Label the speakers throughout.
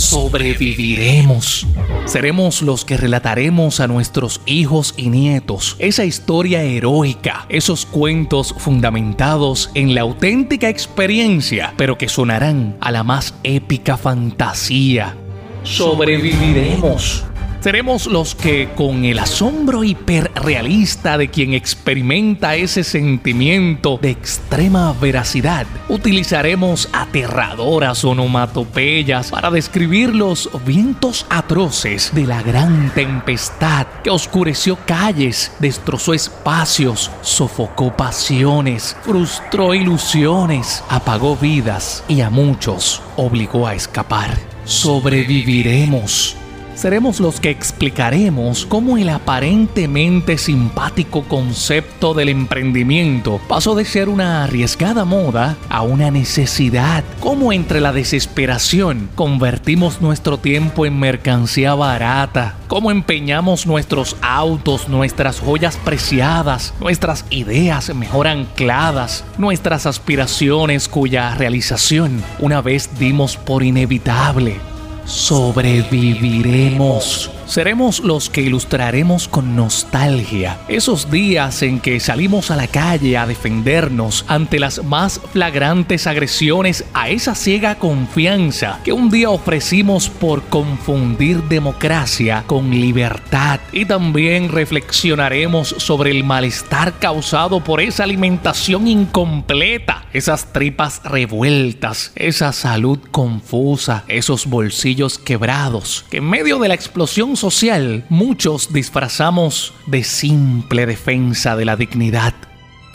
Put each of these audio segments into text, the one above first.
Speaker 1: sobreviviremos. Seremos los que relataremos a nuestros hijos y nietos esa historia heroica, esos cuentos fundamentados en la auténtica experiencia, pero que sonarán a la más épica fantasía. Sobreviviremos. Seremos los que, con el asombro hiperrealista de quien experimenta ese sentimiento de extrema veracidad, utilizaremos aterradoras onomatopeyas para describir los vientos atroces de la gran tempestad que oscureció calles, destrozó espacios, sofocó pasiones, frustró ilusiones, apagó vidas y a muchos obligó a escapar. Sobreviviremos seremos los que explicaremos cómo el aparentemente simpático concepto del emprendimiento pasó de ser una arriesgada moda a una necesidad, cómo entre la desesperación convertimos nuestro tiempo en mercancía barata, cómo empeñamos nuestros autos, nuestras joyas preciadas, nuestras ideas mejor ancladas, nuestras aspiraciones cuya realización una vez dimos por inevitable sobreviviremos. Seremos los que ilustraremos con nostalgia esos días en que salimos a la calle a defendernos ante las más flagrantes agresiones a esa ciega confianza que un día ofrecimos por confundir democracia con libertad. Y también reflexionaremos sobre el malestar causado por esa alimentación incompleta, esas tripas revueltas, esa salud confusa, esos bolsillos quebrados, que en medio de la explosión social, muchos disfrazamos de simple defensa de la dignidad.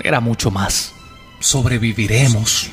Speaker 1: Era mucho más. Sobreviviremos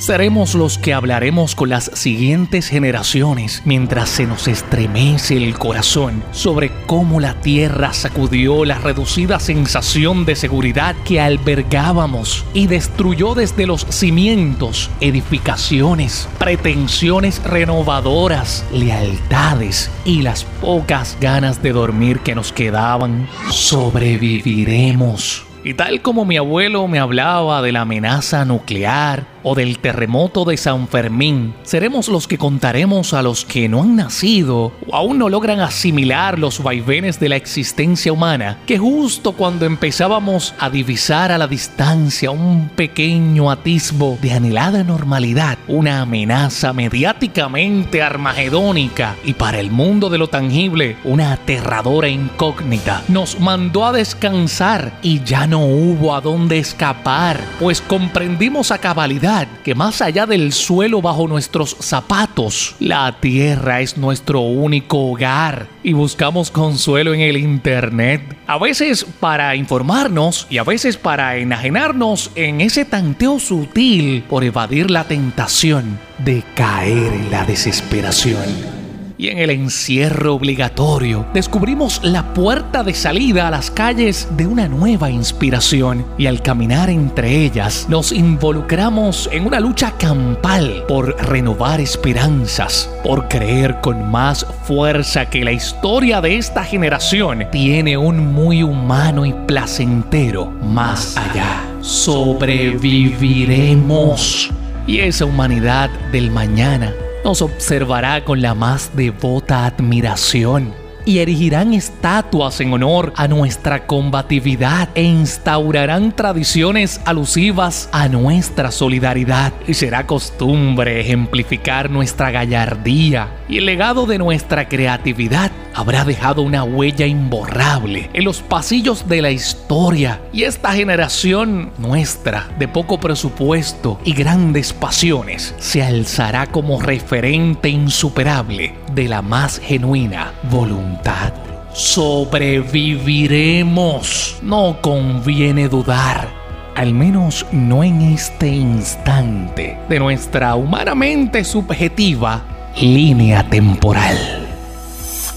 Speaker 1: seremos los que hablaremos con las siguientes generaciones mientras se nos estremece el corazón sobre cómo la tierra sacudió la reducida sensación de seguridad que albergábamos y destruyó desde los cimientos edificaciones, pretensiones renovadoras, lealtades y las pocas ganas de dormir que nos quedaban. Sobreviviremos. Y tal como mi abuelo me hablaba de la amenaza nuclear, o del terremoto de San Fermín, seremos los que contaremos a los que no han nacido o aún no logran asimilar los vaivenes de la existencia humana, que justo cuando empezábamos a divisar a la distancia un pequeño atisbo de anhelada normalidad, una amenaza mediáticamente armagedónica y para el mundo de lo tangible una aterradora incógnita, nos mandó a descansar y ya no hubo a dónde escapar, pues comprendimos a cabalidad que más allá del suelo bajo nuestros zapatos, la tierra es nuestro único hogar y buscamos consuelo en el Internet. A veces para informarnos y a veces para enajenarnos en ese tanteo sutil por evadir la tentación de caer en la desesperación y en el encierro obligatorio descubrimos la puerta de salida a las calles de una nueva inspiración y al caminar entre ellas nos involucramos en una lucha campal por renovar esperanzas, por creer con más fuerza que la historia de esta generación tiene un muy humano y placentero más allá. Sobreviviremos. Y esa humanidad del mañana nos observará con la más devota admiración y erigirán estatuas en honor a nuestra combatividad e instaurarán tradiciones alusivas a nuestra solidaridad. Y será costumbre ejemplificar nuestra gallardía y el legado de nuestra creatividad habrá dejado una huella imborrable en los pasillos de la historia y esta generación nuestra de poco presupuesto y grandes pasiones se alzará como referente insuperable de la más genuina voluntad. Sobreviviremos, no conviene dudar al menos no en este instante de nuestra humanamente subjetiva línea temporal.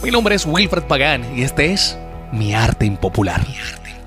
Speaker 1: Mi nombre es Wilfred Pagán y este es Mi Arte Impopular. Mi arte.